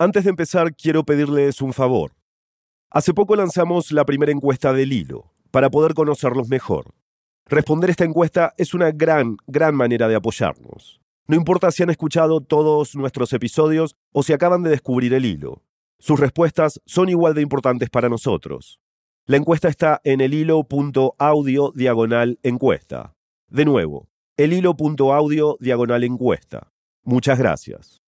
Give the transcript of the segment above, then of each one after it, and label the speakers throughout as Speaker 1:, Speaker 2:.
Speaker 1: Antes de empezar, quiero pedirles un favor. Hace poco lanzamos la primera encuesta del hilo, para poder conocerlos mejor. Responder esta encuesta es una gran, gran manera de apoyarnos. No importa si han escuchado todos nuestros episodios o si acaban de descubrir el hilo. Sus respuestas son igual de importantes para nosotros. La encuesta está en el hilo.audio diagonal encuesta. De nuevo, el hilo.audio diagonal encuesta. Muchas gracias.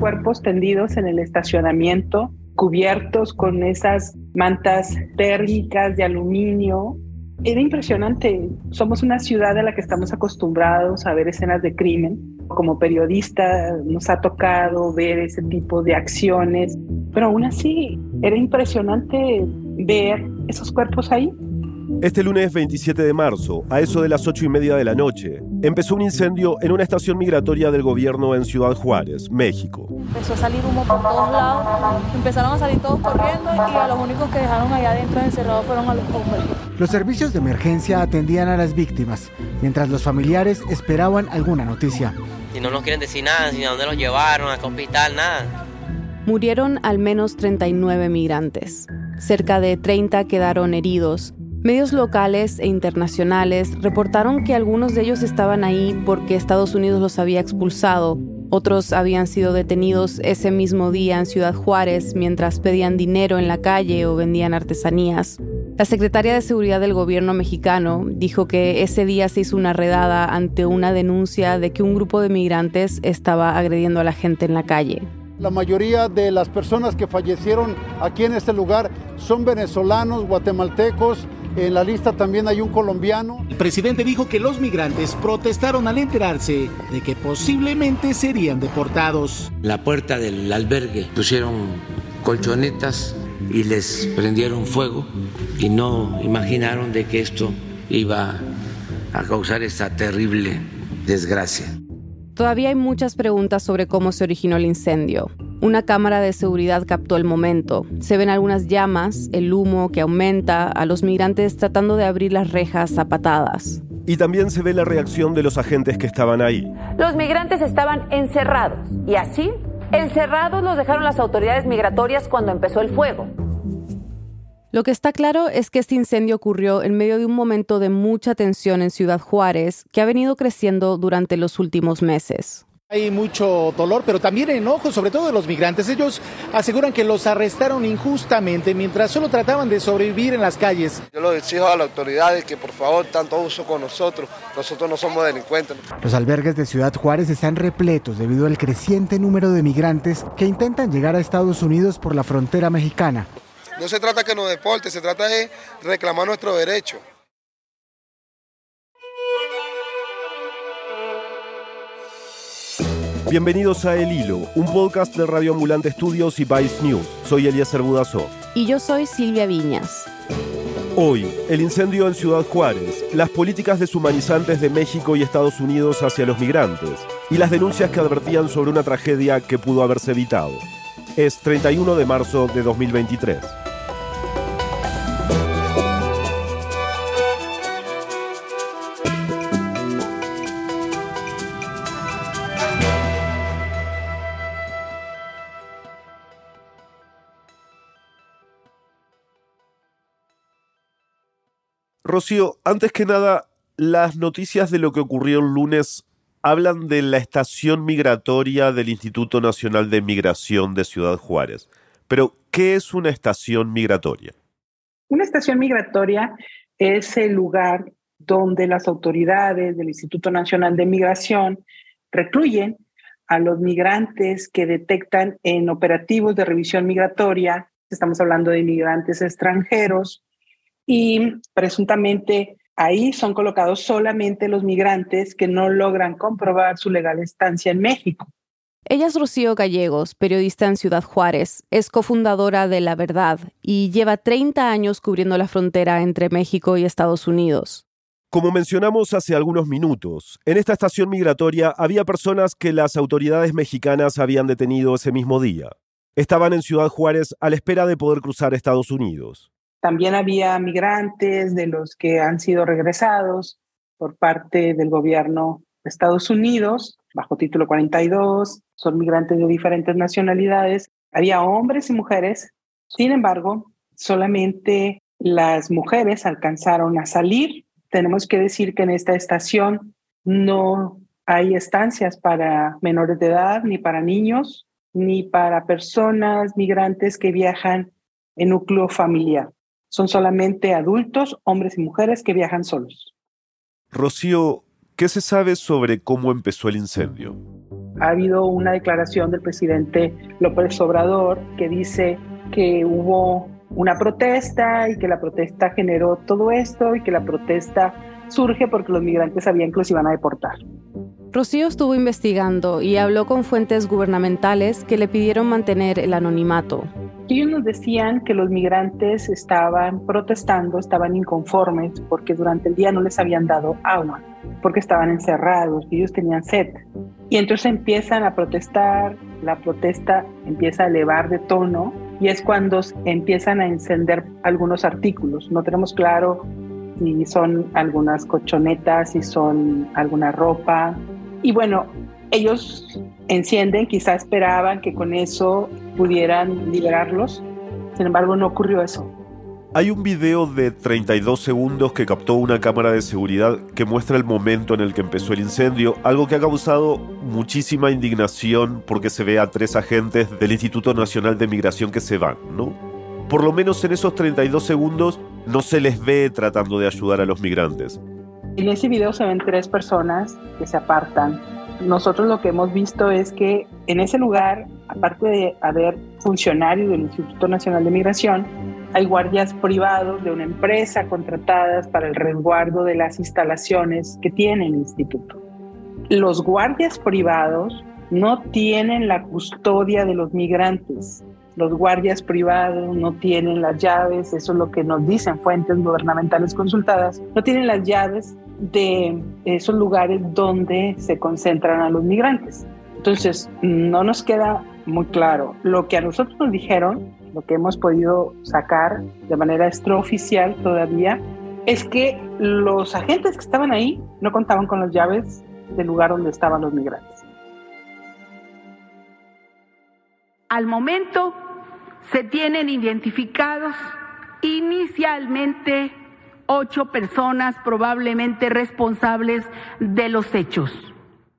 Speaker 2: Cuerpos tendidos en el estacionamiento, cubiertos con esas mantas térmicas de aluminio. Era impresionante. Somos una ciudad a la que estamos acostumbrados a ver escenas de crimen. Como periodista nos ha tocado ver ese tipo de acciones, pero aún así era impresionante ver esos cuerpos ahí.
Speaker 1: Este lunes 27 de marzo, a eso de las 8 y media de la noche, empezó un incendio en una estación migratoria del gobierno en Ciudad Juárez, México.
Speaker 3: Empezó a salir humo por todos lados, empezaron a salir todos corriendo y a los únicos que dejaron allá adentro encerrados fueron a los hombres.
Speaker 4: Los servicios de emergencia atendían a las víctimas, mientras los familiares esperaban alguna noticia.
Speaker 5: Y no nos quieren decir nada, ni a dónde los llevaron, a qué hospital, nada.
Speaker 6: Murieron al menos 39 migrantes. Cerca de 30 quedaron heridos. Medios locales e internacionales reportaron que algunos de ellos estaban ahí porque Estados Unidos los había expulsado. Otros habían sido detenidos ese mismo día en Ciudad Juárez mientras pedían dinero en la calle o vendían artesanías. La secretaria de Seguridad del gobierno mexicano dijo que ese día se hizo una redada ante una denuncia de que un grupo de migrantes estaba agrediendo a la gente en la calle.
Speaker 7: La mayoría de las personas que fallecieron aquí en este lugar son venezolanos, guatemaltecos. En la lista también hay un colombiano.
Speaker 8: El presidente dijo que los migrantes protestaron al enterarse de que posiblemente serían deportados.
Speaker 9: La puerta del albergue pusieron colchonetas y les prendieron fuego y no imaginaron de que esto iba a causar esta terrible desgracia.
Speaker 6: Todavía hay muchas preguntas sobre cómo se originó el incendio. Una cámara de seguridad captó el momento. Se ven algunas llamas, el humo que aumenta, a los migrantes tratando de abrir las rejas a patadas.
Speaker 1: Y también se ve la reacción de los agentes que estaban ahí.
Speaker 10: Los migrantes estaban encerrados y así, encerrados los dejaron las autoridades migratorias cuando empezó el fuego.
Speaker 6: Lo que está claro es que este incendio ocurrió en medio de un momento de mucha tensión en Ciudad Juárez que ha venido creciendo durante los últimos meses.
Speaker 8: Hay mucho dolor, pero también enojo, sobre todo de los migrantes. Ellos aseguran que los arrestaron injustamente mientras solo trataban de sobrevivir en las calles.
Speaker 11: Yo lo exijo a las autoridades que por favor tanto uso con nosotros. Nosotros no somos delincuentes.
Speaker 4: Los albergues de Ciudad Juárez están repletos debido al creciente número de migrantes que intentan llegar a Estados Unidos por la frontera mexicana.
Speaker 11: No se trata que nos deporte, se trata de reclamar nuestro derecho.
Speaker 1: Bienvenidos a El Hilo, un podcast de Radio Ambulante Estudios y Vice News. Soy Eliezer Budazov.
Speaker 6: Y yo soy Silvia Viñas.
Speaker 1: Hoy, el incendio en Ciudad Juárez, las políticas deshumanizantes de México y Estados Unidos hacia los migrantes y las denuncias que advertían sobre una tragedia que pudo haberse evitado. Es 31 de marzo de 2023. Rocío, antes que nada, las noticias de lo que ocurrió el lunes hablan de la estación migratoria del Instituto Nacional de Migración de Ciudad Juárez. Pero, ¿qué es una estación migratoria?
Speaker 2: Una estación migratoria es el lugar donde las autoridades del Instituto Nacional de Migración recluyen a los migrantes que detectan en operativos de revisión migratoria, estamos hablando de migrantes extranjeros, y presuntamente ahí son colocados solamente los migrantes que no logran comprobar su legal estancia en México.
Speaker 6: Ella es Rocío Gallegos, periodista en Ciudad Juárez, es cofundadora de La Verdad y lleva 30 años cubriendo la frontera entre México y Estados Unidos.
Speaker 1: Como mencionamos hace algunos minutos, en esta estación migratoria había personas que las autoridades mexicanas habían detenido ese mismo día. Estaban en Ciudad Juárez a la espera de poder cruzar Estados Unidos.
Speaker 2: También había migrantes de los que han sido regresados por parte del gobierno de Estados Unidos bajo título 42, son migrantes de diferentes nacionalidades, había hombres y mujeres, sin embargo, solamente las mujeres alcanzaron a salir. Tenemos que decir que en esta estación no hay estancias para menores de edad, ni para niños, ni para personas migrantes que viajan en núcleo familiar. Son solamente adultos, hombres y mujeres que viajan solos.
Speaker 1: Rocío, ¿qué se sabe sobre cómo empezó el incendio?
Speaker 2: Ha habido una declaración del presidente López Obrador que dice que hubo una protesta y que la protesta generó todo esto y que la protesta surge porque los migrantes sabían que los iban a deportar.
Speaker 6: Rocío estuvo investigando y habló con fuentes gubernamentales que le pidieron mantener el anonimato.
Speaker 2: Ellos nos decían que los migrantes estaban protestando, estaban inconformes porque durante el día no les habían dado agua, porque estaban encerrados, ellos tenían sed. Y entonces empiezan a protestar, la protesta empieza a elevar de tono y es cuando empiezan a encender algunos artículos. No tenemos claro si son algunas cochonetas, si son alguna ropa, y bueno, ellos encienden, quizá esperaban que con eso pudieran liberarlos, sin embargo no ocurrió eso.
Speaker 1: Hay un video de 32 segundos que captó una cámara de seguridad que muestra el momento en el que empezó el incendio, algo que ha causado muchísima indignación porque se ve a tres agentes del Instituto Nacional de Migración que se van, ¿no? Por lo menos en esos 32 segundos no se les ve tratando de ayudar a los migrantes.
Speaker 2: En ese video se ven tres personas que se apartan. Nosotros lo que hemos visto es que en ese lugar, aparte de haber funcionarios del Instituto Nacional de Migración, hay guardias privados de una empresa contratadas para el resguardo de las instalaciones que tiene el instituto. Los guardias privados no tienen la custodia de los migrantes. Los guardias privados no tienen las llaves, eso es lo que nos dicen fuentes gubernamentales consultadas, no tienen las llaves de esos lugares donde se concentran a los migrantes. Entonces, no nos queda muy claro. Lo que a nosotros nos dijeron, lo que hemos podido sacar de manera extraoficial todavía, es que los agentes que estaban ahí no contaban con las llaves del lugar donde estaban los migrantes.
Speaker 12: Al momento se tienen identificados inicialmente ocho personas probablemente responsables de los hechos.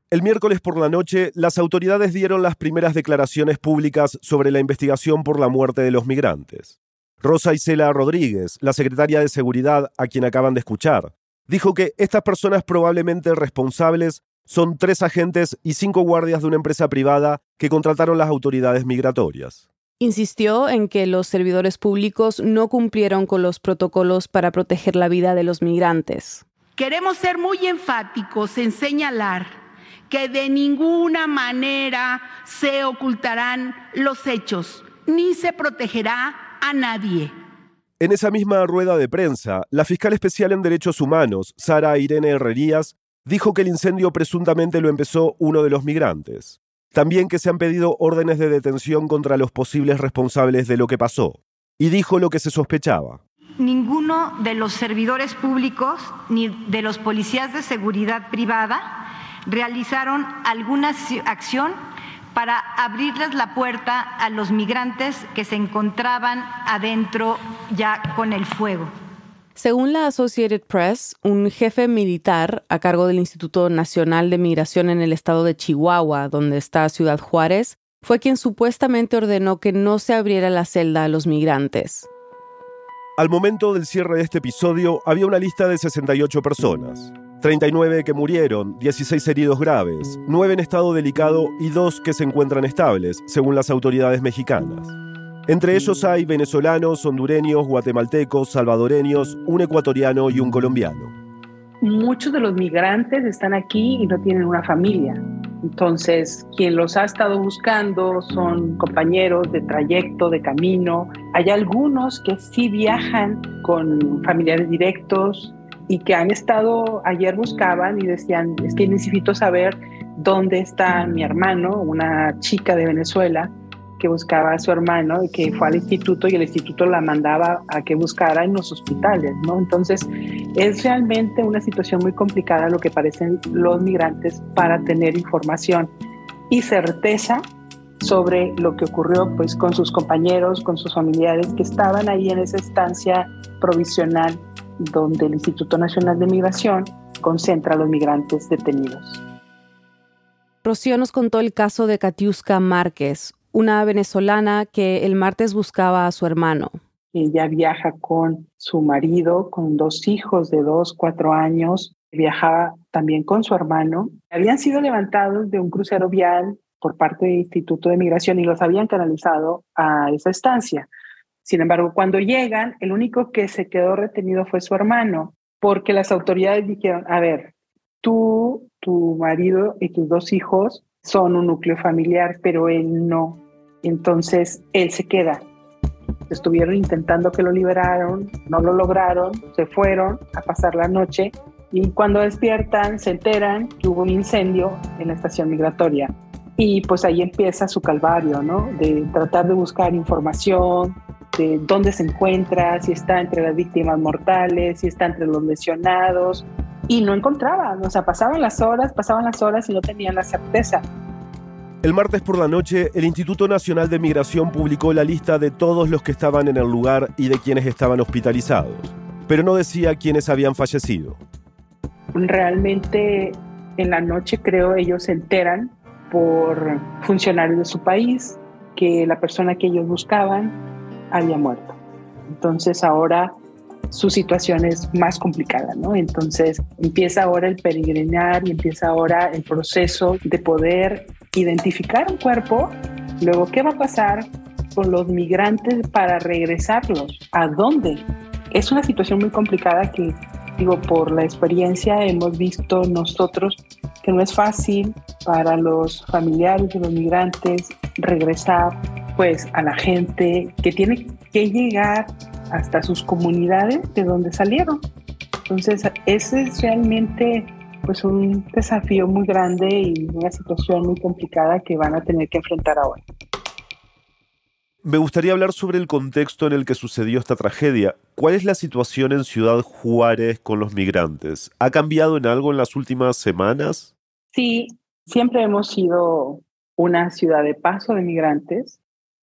Speaker 1: El miércoles por la noche, las autoridades dieron las primeras declaraciones públicas sobre la investigación por la muerte de los migrantes. Rosa Isela Rodríguez, la secretaria de Seguridad a quien acaban de escuchar, dijo que estas personas probablemente responsables son tres agentes y cinco guardias de una empresa privada que contrataron las autoridades migratorias.
Speaker 6: Insistió en que los servidores públicos no cumplieron con los protocolos para proteger la vida de los migrantes.
Speaker 12: Queremos ser muy enfáticos en señalar que de ninguna manera se ocultarán los hechos, ni se protegerá a nadie.
Speaker 1: En esa misma rueda de prensa, la fiscal especial en derechos humanos, Sara Irene Herrerías, dijo que el incendio presuntamente lo empezó uno de los migrantes. También que se han pedido órdenes de detención contra los posibles responsables de lo que pasó. Y dijo lo que se sospechaba.
Speaker 13: Ninguno de los servidores públicos ni de los policías de seguridad privada realizaron alguna acción para abrirles la puerta a los migrantes que se encontraban adentro ya con el fuego.
Speaker 6: Según la Associated Press, un jefe militar a cargo del Instituto Nacional de Migración en el estado de Chihuahua, donde está Ciudad Juárez, fue quien supuestamente ordenó que no se abriera la celda a los migrantes.
Speaker 1: Al momento del cierre de este episodio había una lista de 68 personas. 39 que murieron, 16 heridos graves, 9 en estado delicado y 2 que se encuentran estables, según las autoridades mexicanas. Entre ellos hay venezolanos, hondureños, guatemaltecos, salvadoreños, un ecuatoriano y un colombiano.
Speaker 2: Muchos de los migrantes están aquí y no tienen una familia. Entonces, quien los ha estado buscando son compañeros de trayecto, de camino. Hay algunos que sí viajan con familiares directos y que han estado, ayer buscaban y decían, es que necesito saber dónde está mi hermano, una chica de Venezuela, que buscaba a su hermano y que fue al instituto y el instituto la mandaba a que buscara en los hospitales, ¿no? Entonces, es realmente una situación muy complicada lo que parecen los migrantes para tener información y certeza sobre lo que ocurrió pues con sus compañeros, con sus familiares que estaban ahí en esa estancia provisional donde el Instituto Nacional de Migración concentra a los migrantes detenidos.
Speaker 6: Rocío nos contó el caso de Katiuska Márquez, una venezolana que el martes buscaba a su hermano.
Speaker 2: Ella viaja con su marido, con dos hijos de dos, cuatro años. Viajaba también con su hermano. Habían sido levantados de un crucero vial por parte del Instituto de Migración y los habían canalizado a esa estancia. Sin embargo, cuando llegan, el único que se quedó retenido fue su hermano, porque las autoridades dijeron, a ver, tú, tu marido y tus dos hijos son un núcleo familiar, pero él no. Entonces, él se queda. Estuvieron intentando que lo liberaron, no lo lograron, se fueron a pasar la noche y cuando despiertan se enteran que hubo un incendio en la estación migratoria. Y pues ahí empieza su calvario, ¿no? De tratar de buscar información, de dónde se encuentra, si está entre las víctimas mortales, si está entre los lesionados. Y no encontraban, o sea, pasaban las horas, pasaban las horas y no tenían la certeza.
Speaker 1: El martes por la noche, el Instituto Nacional de Migración publicó la lista de todos los que estaban en el lugar y de quienes estaban hospitalizados, pero no decía quiénes habían fallecido.
Speaker 2: Realmente en la noche creo ellos se enteran por funcionarios de su país que la persona que ellos buscaban había muerto. Entonces ahora su situación es más complicada, ¿no? Entonces empieza ahora el peregrinar y empieza ahora el proceso de poder identificar un cuerpo, luego qué va a pasar con los migrantes para regresarlos, a dónde. Es una situación muy complicada que, digo, por la experiencia hemos visto nosotros que no es fácil para los familiares de los migrantes regresar pues a la gente que tiene que llegar hasta sus comunidades de donde salieron. Entonces, ese es realmente pues un desafío muy grande y una situación muy complicada que van a tener que enfrentar ahora.
Speaker 1: Me gustaría hablar sobre el contexto en el que sucedió esta tragedia. ¿Cuál es la situación en Ciudad Juárez con los migrantes? ¿Ha cambiado en algo en las últimas semanas?
Speaker 2: Sí, siempre hemos sido una ciudad de paso de migrantes,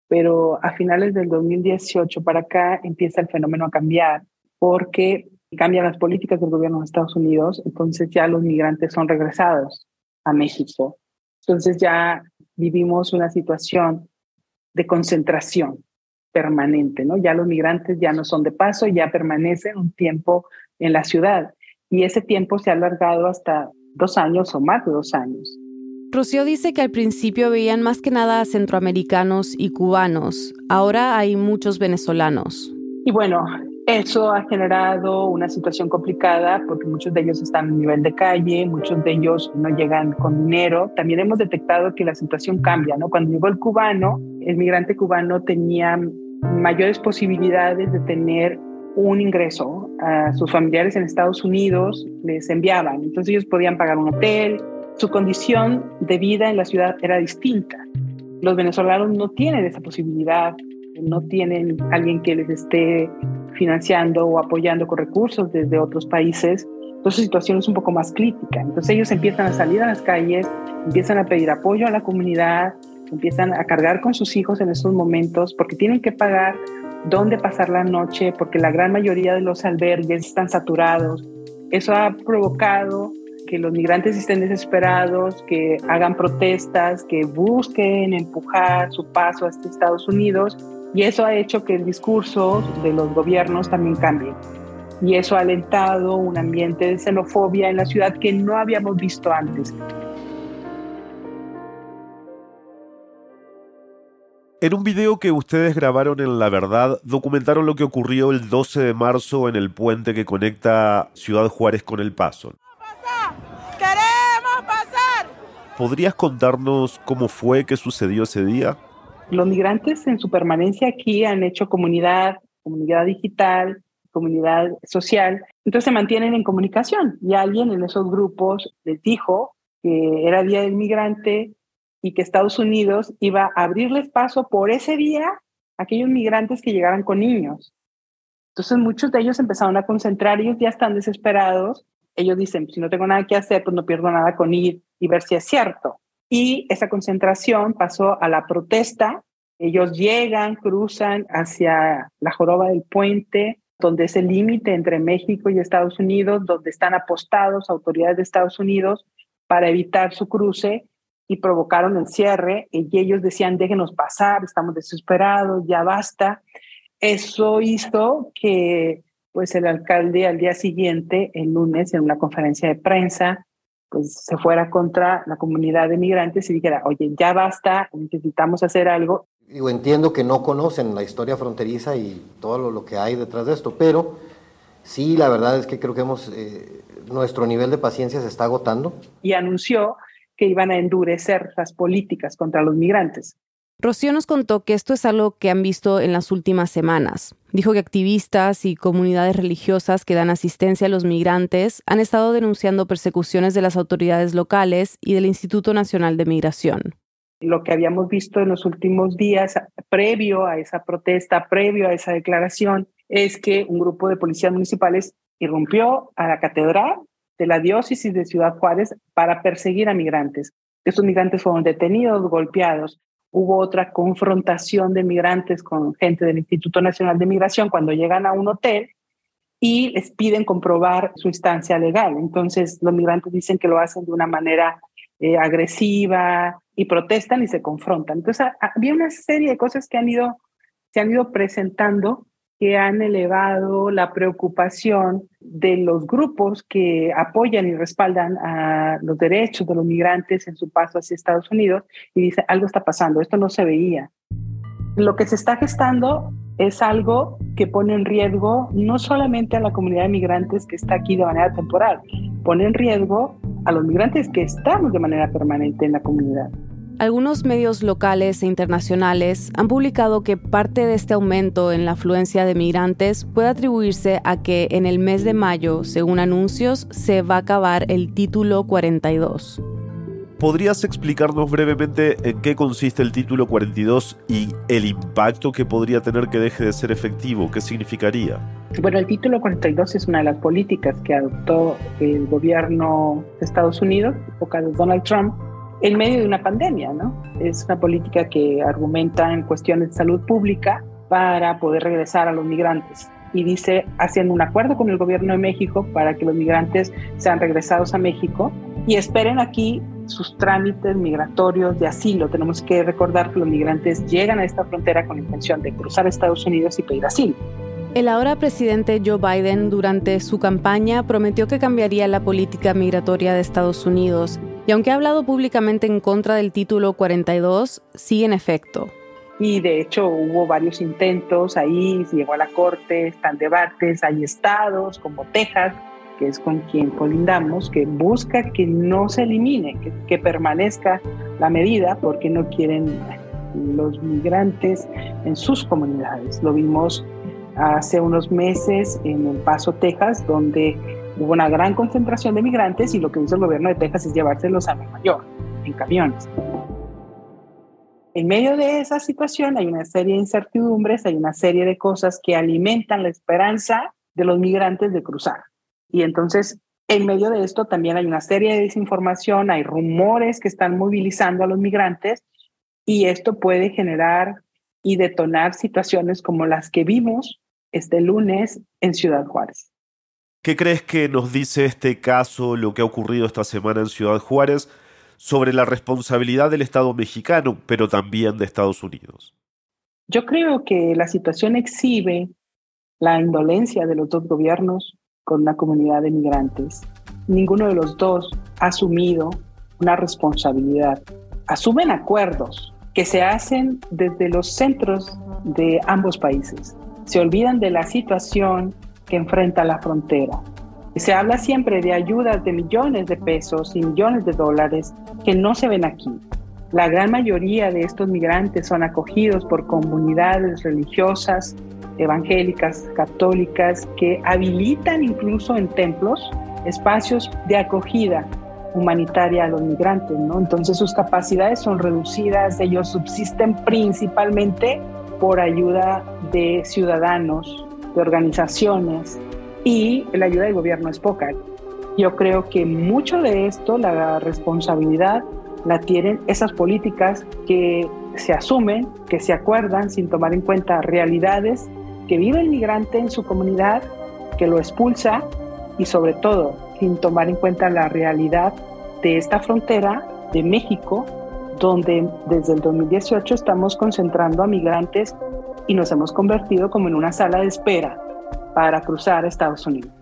Speaker 2: pero a finales del 2018 para acá empieza el fenómeno a cambiar porque cambian las políticas del gobierno de Estados Unidos, entonces ya los migrantes son regresados a México. Entonces ya vivimos una situación de concentración permanente, ¿no? Ya los migrantes ya no son de paso, ya permanecen un tiempo en la ciudad y ese tiempo se ha alargado hasta dos años o más de dos años.
Speaker 6: Rocío dice que al principio veían más que nada a centroamericanos y cubanos, ahora hay muchos venezolanos.
Speaker 2: Y bueno, eso ha generado una situación complicada porque muchos de ellos están a nivel de calle, muchos de ellos no llegan con dinero. También hemos detectado que la situación cambia, ¿no? Cuando llegó el cubano, el migrante cubano tenía mayores posibilidades de tener un ingreso. Sus familiares en Estados Unidos les enviaban, entonces ellos podían pagar un hotel. Su condición de vida en la ciudad era distinta. Los venezolanos no tienen esa posibilidad, no tienen alguien que les esté financiando o apoyando con recursos desde otros países, entonces situación es un poco más crítica. Entonces ellos empiezan a salir a las calles, empiezan a pedir apoyo a la comunidad, empiezan a cargar con sus hijos en estos momentos porque tienen que pagar dónde pasar la noche, porque la gran mayoría de los albergues están saturados. Eso ha provocado que los migrantes estén desesperados, que hagan protestas, que busquen empujar su paso hasta Estados Unidos y eso ha hecho que el discurso de los gobiernos también cambie. Y eso ha alentado un ambiente de xenofobia en la ciudad que no habíamos visto antes.
Speaker 1: En un video que ustedes grabaron en La Verdad, documentaron lo que ocurrió el 12 de marzo en el puente que conecta Ciudad Juárez con El Paso.
Speaker 14: ¡Queremos pasar!
Speaker 1: ¿Podrías contarnos cómo fue que sucedió ese día?
Speaker 2: Los migrantes en su permanencia aquí han hecho comunidad, comunidad digital, comunidad social, entonces se mantienen en comunicación y alguien en esos grupos les dijo que era Día del Migrante y que Estados Unidos iba a abrirles paso por ese día a aquellos migrantes que llegaran con niños. Entonces muchos de ellos empezaron a concentrar, ellos ya están desesperados, ellos dicen, si no tengo nada que hacer, pues no pierdo nada con ir y ver si es cierto. Y esa concentración pasó a la protesta, ellos llegan, cruzan hacia la joroba del puente, donde es el límite entre México y Estados Unidos, donde están apostados autoridades de Estados Unidos para evitar su cruce y provocaron el cierre y ellos decían, déjenos pasar, estamos desesperados, ya basta. Eso hizo que pues el alcalde al día siguiente, el lunes, en una conferencia de prensa, pues se fuera contra la comunidad de migrantes y dijera, oye, ya basta, necesitamos hacer algo.
Speaker 14: Digo, entiendo que no conocen la historia fronteriza y todo lo, que hay detrás de esto, pero sí, la verdad es que creo que hemos, eh, nuestro nivel de paciencia se está agotando.
Speaker 2: Y anunció que iban a endurecer las políticas contra los migrantes.
Speaker 6: Rocío nos contó que esto es algo que han visto en las últimas semanas. Dijo que activistas y comunidades religiosas que dan asistencia a los migrantes han estado denunciando persecuciones de las autoridades locales y del Instituto Nacional de Migración.
Speaker 2: Lo que habíamos visto en los últimos días, previo a esa protesta, previo a esa declaración, es que un grupo de policías municipales irrumpió a la catedral de la diócesis de Ciudad Juárez para perseguir a migrantes. Estos migrantes fueron detenidos, golpeados. Hubo otra confrontación de migrantes con gente del Instituto Nacional de Migración cuando llegan a un hotel y les piden comprobar su instancia legal. Entonces los migrantes dicen que lo hacen de una manera eh, agresiva y protestan y se confrontan. Entonces había una serie de cosas que han ido, se han ido presentando que han elevado la preocupación de los grupos que apoyan y respaldan a los derechos de los migrantes en su paso hacia Estados Unidos y dice, algo está pasando, esto no se veía. Lo que se está gestando es algo que pone en riesgo no solamente a la comunidad de migrantes que está aquí de manera temporal, pone en riesgo a los migrantes que estamos de manera permanente en la comunidad.
Speaker 6: Algunos medios locales e internacionales han publicado que parte de este aumento en la afluencia de migrantes puede atribuirse a que en el mes de mayo, según anuncios, se va a acabar el título 42.
Speaker 1: ¿Podrías explicarnos brevemente en qué consiste el título 42 y el impacto que podría tener que deje de ser efectivo? ¿Qué significaría?
Speaker 2: Bueno, el título 42 es una de las políticas que adoptó el gobierno de Estados Unidos, época de Donald Trump, en medio de una pandemia, ¿no? Es una política que argumenta en cuestiones de salud pública para poder regresar a los migrantes. Y dice, haciendo un acuerdo con el gobierno de México para que los migrantes sean regresados a México y esperen aquí sus trámites migratorios de asilo. Tenemos que recordar que los migrantes llegan a esta frontera con la intención de cruzar Estados Unidos y pedir asilo.
Speaker 6: El ahora presidente Joe Biden durante su campaña prometió que cambiaría la política migratoria de Estados Unidos y aunque ha hablado públicamente en contra del título 42, sigue en efecto.
Speaker 2: Y de hecho hubo varios intentos ahí, llegó a la corte, están debates, hay estados como Texas, que es con quien colindamos, que busca que no se elimine, que, que permanezca la medida porque no quieren los migrantes en sus comunidades. Lo vimos hace unos meses en El Paso, Texas, donde Hubo una gran concentración de migrantes y lo que hizo el gobierno de Texas es llevárselos a Nueva York en camiones. En medio de esa situación hay una serie de incertidumbres, hay una serie de cosas que alimentan la esperanza de los migrantes de cruzar. Y entonces, en medio de esto también hay una serie de desinformación, hay rumores que están movilizando a los migrantes y esto puede generar y detonar situaciones como las que vimos este lunes en Ciudad Juárez.
Speaker 1: ¿Qué crees que nos dice este caso, lo que ha ocurrido esta semana en Ciudad Juárez, sobre la responsabilidad del Estado mexicano, pero también de Estados Unidos?
Speaker 2: Yo creo que la situación exhibe la indolencia de los dos gobiernos con la comunidad de migrantes. Ninguno de los dos ha asumido una responsabilidad. Asumen acuerdos que se hacen desde los centros de ambos países. Se olvidan de la situación que enfrenta la frontera. Se habla siempre de ayudas de millones de pesos y millones de dólares que no se ven aquí. La gran mayoría de estos migrantes son acogidos por comunidades religiosas, evangélicas, católicas, que habilitan incluso en templos espacios de acogida humanitaria a los migrantes, ¿no? Entonces sus capacidades son reducidas, ellos subsisten principalmente por ayuda de ciudadanos, de organizaciones y la ayuda del gobierno es poca. Yo creo que mucho de esto, la responsabilidad la tienen esas políticas que se asumen, que se acuerdan sin tomar en cuenta realidades que vive el migrante en su comunidad, que lo expulsa y sobre todo sin tomar en cuenta la realidad de esta frontera de México, donde desde el 2018 estamos concentrando a migrantes y nos hemos convertido como en una sala de espera para cruzar Estados Unidos.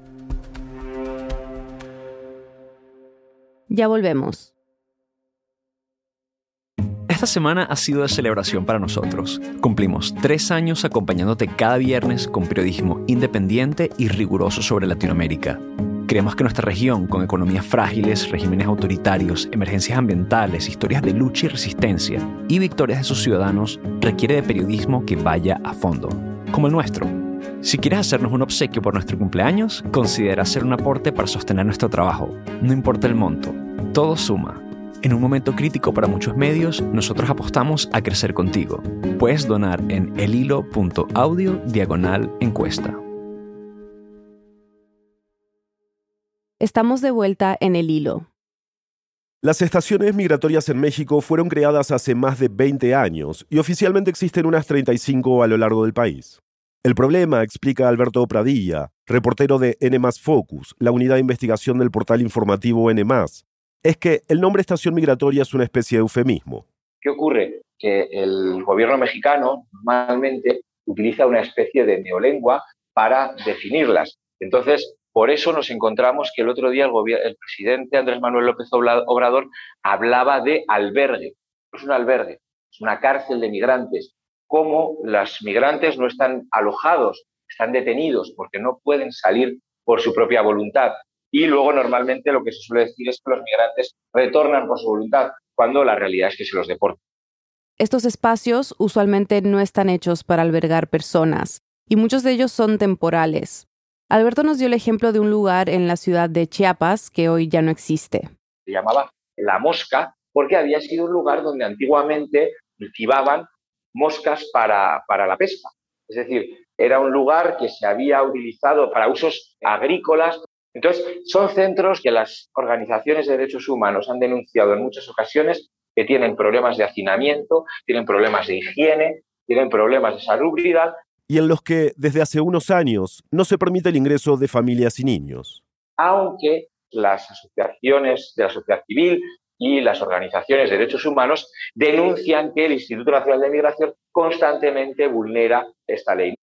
Speaker 6: Ya volvemos.
Speaker 15: Esta semana ha sido de celebración para nosotros. Cumplimos tres años acompañándote cada viernes con periodismo independiente y riguroso sobre Latinoamérica. Creemos que nuestra región, con economías frágiles, regímenes autoritarios, emergencias ambientales, historias de lucha y resistencia y victorias de sus ciudadanos, requiere de periodismo que vaya a fondo, como el nuestro. Si quieres hacernos un obsequio por nuestro cumpleaños, considera hacer un aporte para sostener nuestro trabajo. No importa el monto, todo suma. En un momento crítico para muchos medios, nosotros apostamos a crecer contigo. Puedes donar en elhilo.audio diagonal encuesta.
Speaker 6: Estamos de vuelta en el hilo.
Speaker 1: Las estaciones migratorias en México fueron creadas hace más de 20 años y oficialmente existen unas 35 a lo largo del país. El problema, explica Alberto Pradilla, reportero de N Focus, la unidad de investigación del portal informativo N es que el nombre estación migratoria es una especie de eufemismo.
Speaker 16: ¿Qué ocurre? Que el gobierno mexicano normalmente utiliza una especie de neolengua para definirlas. Entonces, por eso nos encontramos que el otro día el, presidente Andrés Manuel López Obrador hablaba de albergue. es un albergue, es una cárcel de migrantes. Cómo los migrantes no están alojados, están detenidos porque no pueden salir por su propia voluntad. Y luego normalmente lo que se suele decir es que los migrantes retornan por su voluntad, cuando la realidad es que se los deportan.
Speaker 6: Estos espacios usualmente no están hechos para albergar personas y muchos de ellos son temporales. Alberto nos dio el ejemplo de un lugar en la ciudad de Chiapas que hoy ya no existe.
Speaker 16: Se llamaba La Mosca porque había sido un lugar donde antiguamente cultivaban moscas para, para la pesca. Es decir, era un lugar que se había utilizado para usos agrícolas. Entonces, son centros que las organizaciones de derechos humanos han denunciado en muchas ocasiones que tienen problemas de hacinamiento, tienen problemas de higiene, tienen problemas de salubridad
Speaker 1: y en los que desde hace unos años no se permite el ingreso de familias y niños.
Speaker 16: Aunque las asociaciones de la sociedad civil y las organizaciones de derechos humanos denuncian que el Instituto Nacional de Migración constantemente vulnera esta ley.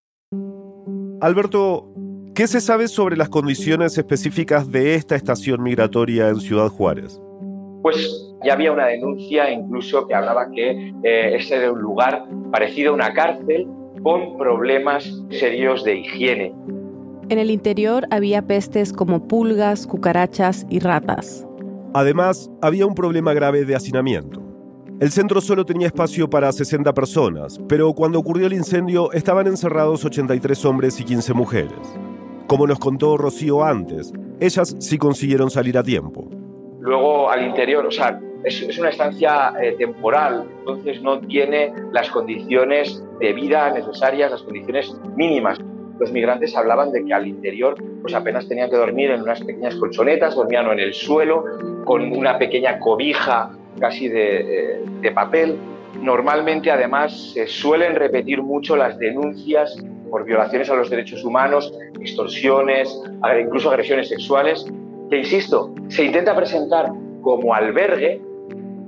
Speaker 1: Alberto, ¿qué se sabe sobre las condiciones específicas de esta estación migratoria en Ciudad Juárez?
Speaker 16: Pues ya había una denuncia incluso que hablaba que eh, ese era un lugar parecido a una cárcel con problemas serios de higiene.
Speaker 6: En el interior había pestes como pulgas, cucarachas y ratas.
Speaker 1: Además, había un problema grave de hacinamiento. El centro solo tenía espacio para 60 personas, pero cuando ocurrió el incendio estaban encerrados 83 hombres y 15 mujeres. Como nos contó Rocío antes, ellas sí consiguieron salir a tiempo.
Speaker 16: Luego al interior, o sea, es, una estancia eh, temporal, entonces no tiene las condiciones de vida necesarias, las condiciones mínimas. Los migrantes hablaban de que al interior pues apenas tenían que dormir en unas pequeñas colchonetas, dormían en el suelo, con una pequeña cobija casi de, de papel. Normalmente, además, se suelen repetir mucho las denuncias por violaciones a los derechos humanos, extorsiones, incluso agresiones sexuales, que, insisto, se intenta presentar como albergue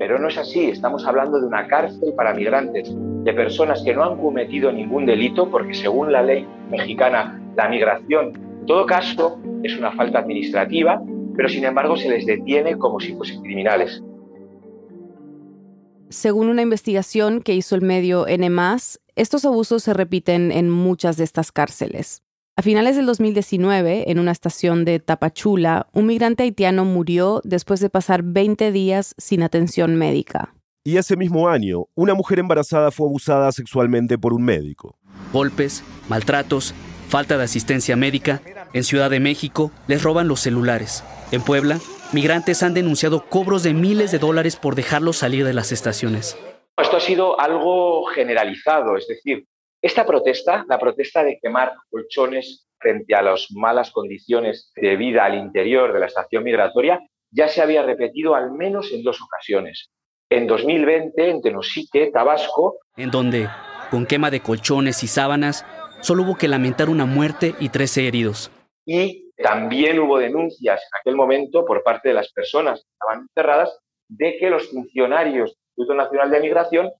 Speaker 16: pero no es así, estamos hablando de una cárcel para migrantes, de personas que no han cometido ningún delito, porque según la ley mexicana, la migración, en todo caso, es una falta administrativa, pero sin embargo se les detiene como si fuesen criminales.
Speaker 6: Según una investigación que hizo el medio N, estos abusos se repiten en muchas de estas cárceles. A finales del 2019, en una estación de Tapachula, un migrante haitiano murió después de pasar 20 días sin atención médica.
Speaker 1: Y ese mismo año, una mujer embarazada fue abusada sexualmente por un médico.
Speaker 17: Golpes, maltratos, falta de asistencia médica. En Ciudad de México les roban los celulares. En Puebla migrantes han denunciado cobros de miles de dólares por dejarlos salir de las estaciones.
Speaker 16: Esto ha sido algo generalizado, es decir, esta protesta, la protesta de quemar colchones frente a las malas condiciones de vida al interior de la estación migratoria, ya se había repetido al menos en dos ocasiones. En 2020, en Tenosique, Tabasco.
Speaker 17: En donde, con quema de colchones y sábanas, solo hubo que lamentar una muerte y 13 heridos.
Speaker 16: Y también hubo denuncias en aquel momento por parte de las personas que estaban encerradas de que los funcionarios del Instituto Nacional de Migración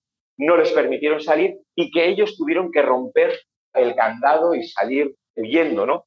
Speaker 16: no les permitieron salir y que ellos tuvieron que romper el candado y salir huyendo, ¿no?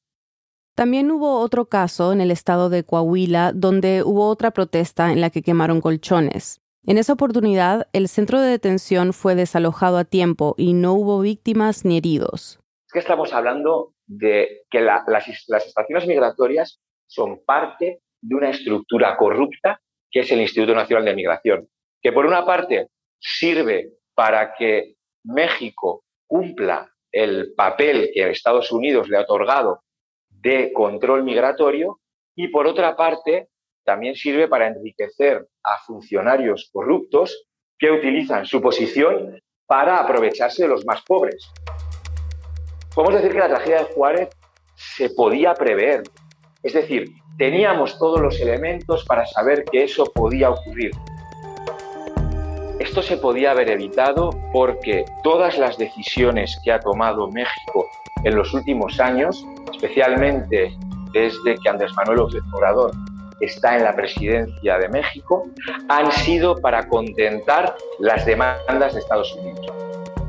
Speaker 6: También hubo otro caso en el estado de Coahuila donde hubo otra protesta en la que quemaron colchones. En esa oportunidad, el centro de detención fue desalojado a tiempo y no hubo víctimas ni heridos.
Speaker 16: Es que estamos hablando de que las, las estaciones migratorias son parte de una estructura corrupta que es el Instituto Nacional de Migración, que por una parte sirve para que México cumpla el papel que Estados Unidos le ha otorgado de control migratorio y por otra parte también sirve para enriquecer a funcionarios corruptos que utilizan su posición para aprovecharse de los más pobres. Podemos decir que la tragedia de Juárez se podía prever, es decir, teníamos todos los elementos para saber que eso podía ocurrir. Esto se podía haber evitado porque todas las decisiones que ha tomado México en los últimos años, especialmente desde que Andrés Manuel López Obrador está en la presidencia de México, han sido para contentar las demandas de Estados Unidos.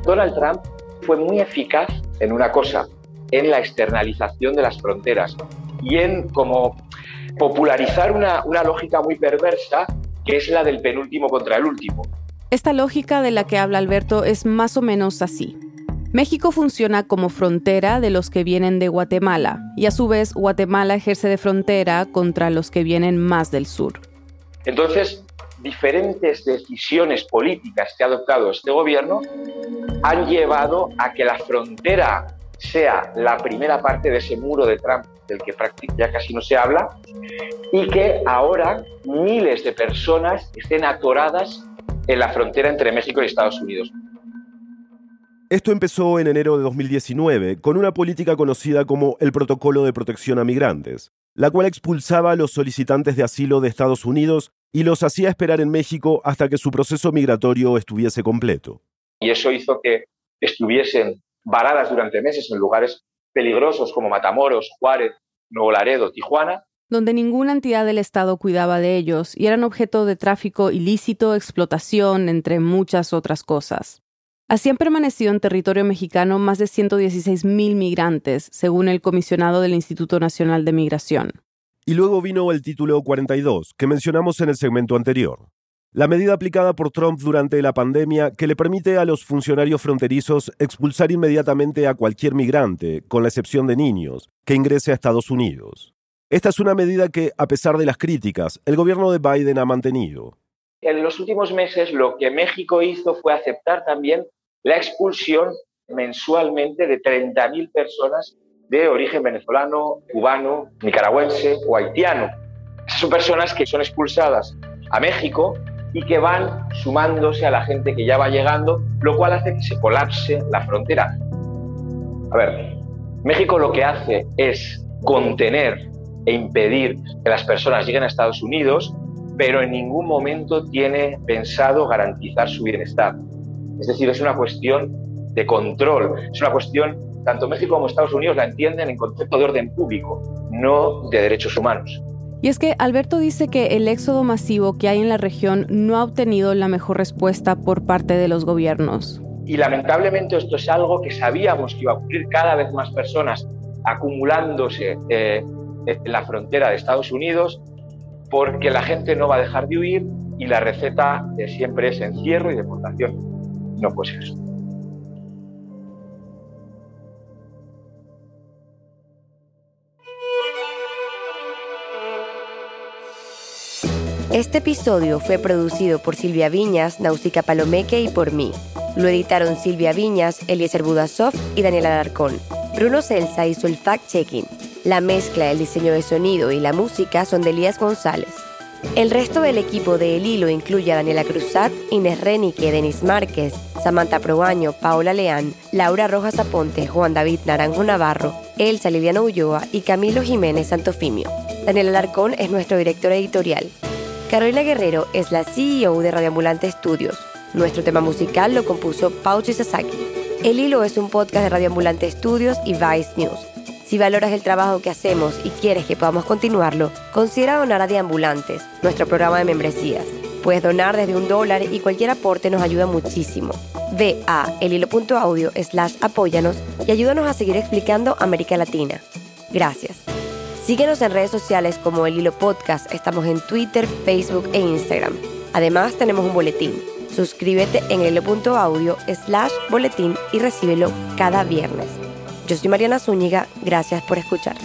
Speaker 16: Donald Trump fue muy eficaz en una cosa, en la externalización de las fronteras y en como popularizar una, una lógica muy perversa que es la del penúltimo contra el último.
Speaker 6: Esta lógica de la que habla Alberto es más o menos así. México funciona como frontera de los que vienen de Guatemala y a su vez Guatemala ejerce de frontera contra los que vienen más del sur.
Speaker 16: Entonces, diferentes decisiones políticas que ha adoptado este gobierno han llevado a que la frontera sea la primera parte de ese muro de Trump del que ya casi no se habla y que ahora miles de personas estén atoradas en la frontera entre México y Estados Unidos.
Speaker 1: Esto empezó en enero de 2019 con una política conocida como el Protocolo de Protección a Migrantes, la cual expulsaba a los solicitantes de asilo de Estados Unidos y los hacía esperar en México hasta que su proceso migratorio estuviese completo.
Speaker 16: Y eso hizo que estuviesen varadas durante meses en lugares peligrosos como Matamoros, Juárez, Nuevo Laredo, Tijuana,
Speaker 6: donde ninguna entidad del Estado cuidaba de ellos y eran objeto de tráfico ilícito, explotación, entre muchas otras cosas. Así han permanecido en territorio mexicano más de 116 mil migrantes, según el comisionado del Instituto Nacional de Migración.
Speaker 1: Y luego vino el título 42, que mencionamos en el segmento anterior. La medida aplicada por Trump durante la pandemia que le permite a los funcionarios fronterizos expulsar inmediatamente a cualquier migrante, con la excepción de niños, que ingrese a Estados Unidos. Esta es una medida que, a pesar de las críticas, el gobierno de Biden ha mantenido.
Speaker 16: En los últimos meses lo que México hizo fue aceptar también la expulsión mensualmente de 30.000 personas de origen venezolano, cubano, nicaragüense o haitiano. Son personas que son expulsadas a México y que van sumándose a la gente que ya va llegando, lo cual hace que se colapse la frontera. A ver, México lo que hace es contener e impedir que las personas lleguen a Estados Unidos, pero en ningún momento tiene pensado garantizar su bienestar. Es decir, es una cuestión de control, es una cuestión, tanto México como Estados Unidos la entienden en concepto de orden público, no de derechos humanos.
Speaker 6: Y es que Alberto dice que el éxodo masivo que hay en la región no ha obtenido la mejor respuesta por parte de los gobiernos.
Speaker 16: Y lamentablemente esto es algo que sabíamos que iba a ocurrir cada vez más personas acumulándose eh, en la frontera de Estados Unidos porque la gente no va a dejar de huir y la receta de siempre es encierro y deportación. No puede ser eso.
Speaker 18: Este episodio fue producido por Silvia Viñas, Nausica Palomeque y por mí. Lo editaron Silvia Viñas, Eliezer Budasov y Daniela Alarcón. Bruno Celsa hizo el fact-checking. La mezcla, el diseño de sonido y la música son de Elías González. El resto del equipo de El Hilo incluye a Daniela Cruzat, Inés Renique, Denis Márquez, Samantha Probaño, Paola Leán, Laura Rojas Aponte, Juan David Naranjo Navarro, Elsa Liliana Ulloa y Camilo Jiménez Santofimio. Daniela Alarcón es nuestro director editorial. Carolina Guerrero es la CEO de Radioambulante Estudios. Nuestro tema musical lo compuso Pauchi Sasaki. El Hilo es un podcast de Radioambulante Estudios y Vice News. Si valoras el trabajo que hacemos y quieres que podamos continuarlo, considera donar a Deambulantes, nuestro programa de membresías. Puedes donar desde un dólar y cualquier aporte nos ayuda muchísimo. Ve a elhilo.audio slash apóyanos y ayúdanos a seguir explicando América Latina. Gracias. Síguenos en redes sociales como El Hilo Podcast. Estamos en Twitter, Facebook e Instagram. Además, tenemos un boletín. Suscríbete en elhilo.audio slash boletín y recíbelo cada viernes. Yo soy Mariana Zúñiga. Gracias por escuchar.